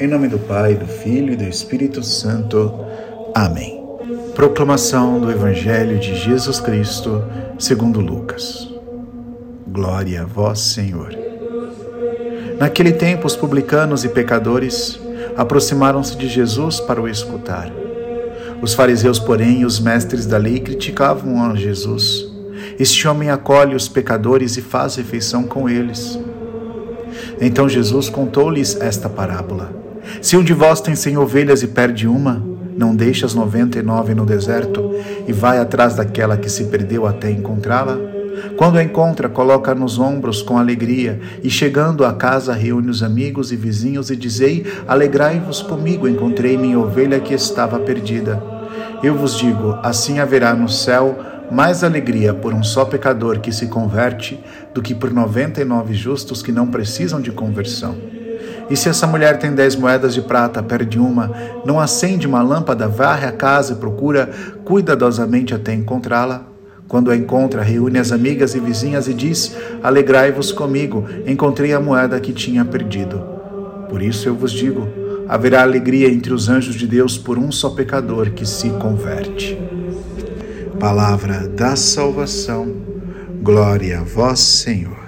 Em nome do Pai, do Filho e do Espírito Santo. Amém. Proclamação do Evangelho de Jesus Cristo, segundo Lucas. Glória a vós, Senhor. Naquele tempo, os publicanos e pecadores aproximaram-se de Jesus para o escutar. Os fariseus, porém, e os mestres da lei criticavam a Jesus. Este homem acolhe os pecadores e faz refeição com eles. Então Jesus contou-lhes esta parábola: Se um de vós tem cem ovelhas e perde uma, não deixa as noventa e nove no deserto e vai atrás daquela que se perdeu até encontrá-la? Quando a encontra, coloca nos ombros com alegria, e chegando à casa, reúne os amigos e vizinhos e dizei: Alegrai-vos comigo, encontrei minha ovelha que estava perdida. Eu vos digo: assim haverá no céu mais alegria por um só pecador que se converte do que por noventa e nove justos que não precisam de conversão. E se essa mulher tem dez moedas de prata, perde uma, não acende uma lâmpada, varre a casa e procura cuidadosamente até encontrá-la? Quando a encontra, reúne as amigas e vizinhas e diz: Alegrai-vos comigo, encontrei a moeda que tinha perdido. Por isso eu vos digo: haverá alegria entre os anjos de Deus por um só pecador que se converte. Palavra da salvação, glória a vós, Senhor.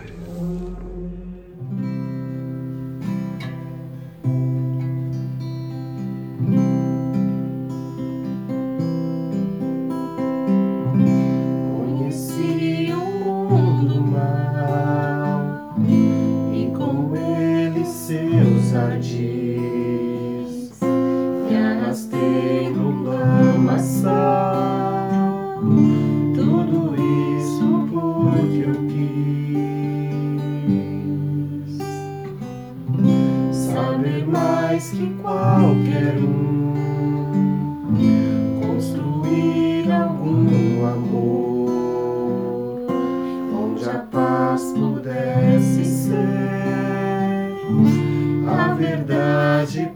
verdade.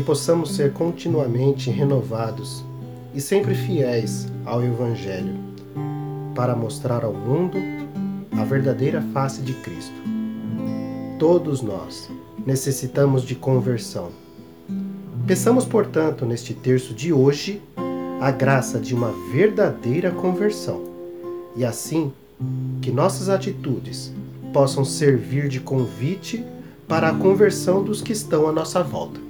que possamos ser continuamente renovados e sempre fiéis ao Evangelho, para mostrar ao mundo a verdadeira face de Cristo. Todos nós necessitamos de conversão. Peçamos, portanto, neste terço de hoje, a graça de uma verdadeira conversão, e assim que nossas atitudes possam servir de convite para a conversão dos que estão à nossa volta.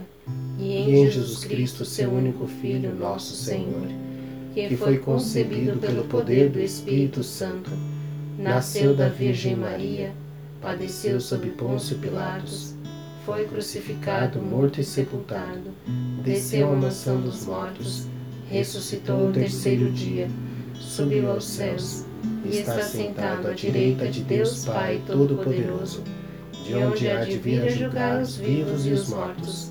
e em Jesus Cristo, seu único Filho, nosso Senhor, que foi concebido pelo poder do Espírito Santo, nasceu da Virgem Maria, padeceu sob Pôncio Pilatos, foi crucificado, morto e sepultado, desceu à mansão dos mortos, ressuscitou o terceiro dia, subiu aos céus e está sentado à direita de Deus Pai Todo-Poderoso, de onde há de vir a julgar os vivos e os mortos.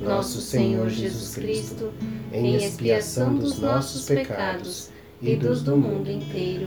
nosso Senhor Jesus Cristo, em expiação dos nossos pecados e dos do mundo inteiro.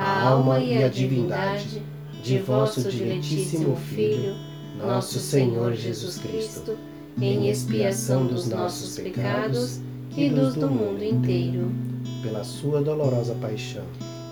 a alma e a divindade de vosso diletíssimo Filho, nosso Senhor Jesus Cristo, em expiação dos nossos pecados e dos do mundo inteiro. pela sua dolorosa paixão.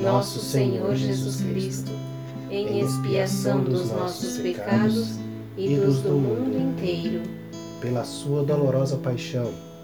nosso Senhor Jesus Cristo, em expiação dos nossos pecados e dos do mundo inteiro. Pela sua dolorosa paixão,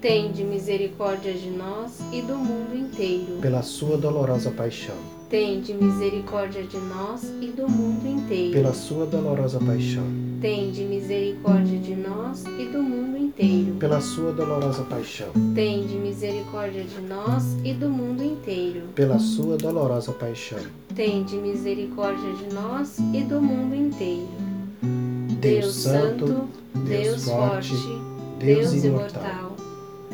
Tende misericórdia de nós e do mundo inteiro. pela sua dolorosa paixão, Tende misericórdia de nós e do mundo inteiro. pela sua dolorosa paixão, Tende misericórdia de nós e do mundo inteiro. pela sua dolorosa paixão, Tende misericórdia de nós e do mundo inteiro. pela sua dolorosa paixão. Tende misericórdia de nós e do mundo inteiro. Deus Santo, Deus forte, Deus imortal,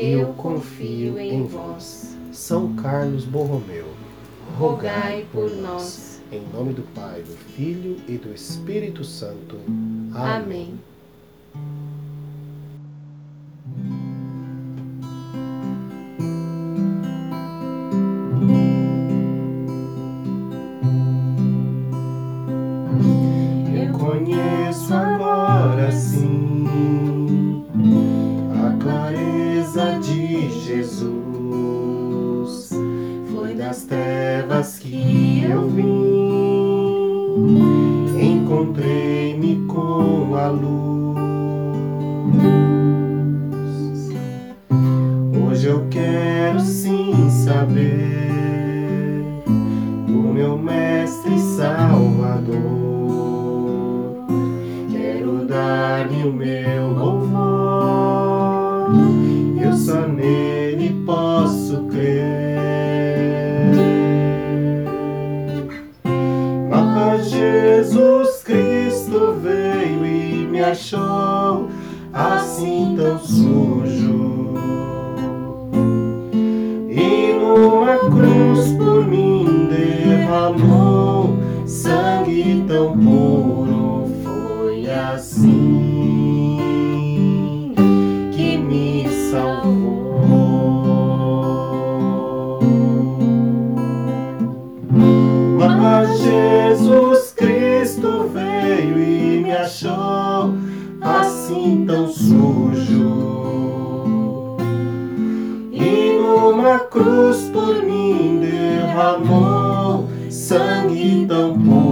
eu confio em vós. São Carlos Borromeu, rogai por nós. Em nome do Pai, do Filho e do Espírito Santo. Amém. Eu conheço agora sim contigo. Achou assim sujo. E numa cruz por mim derramou sangue tão puro.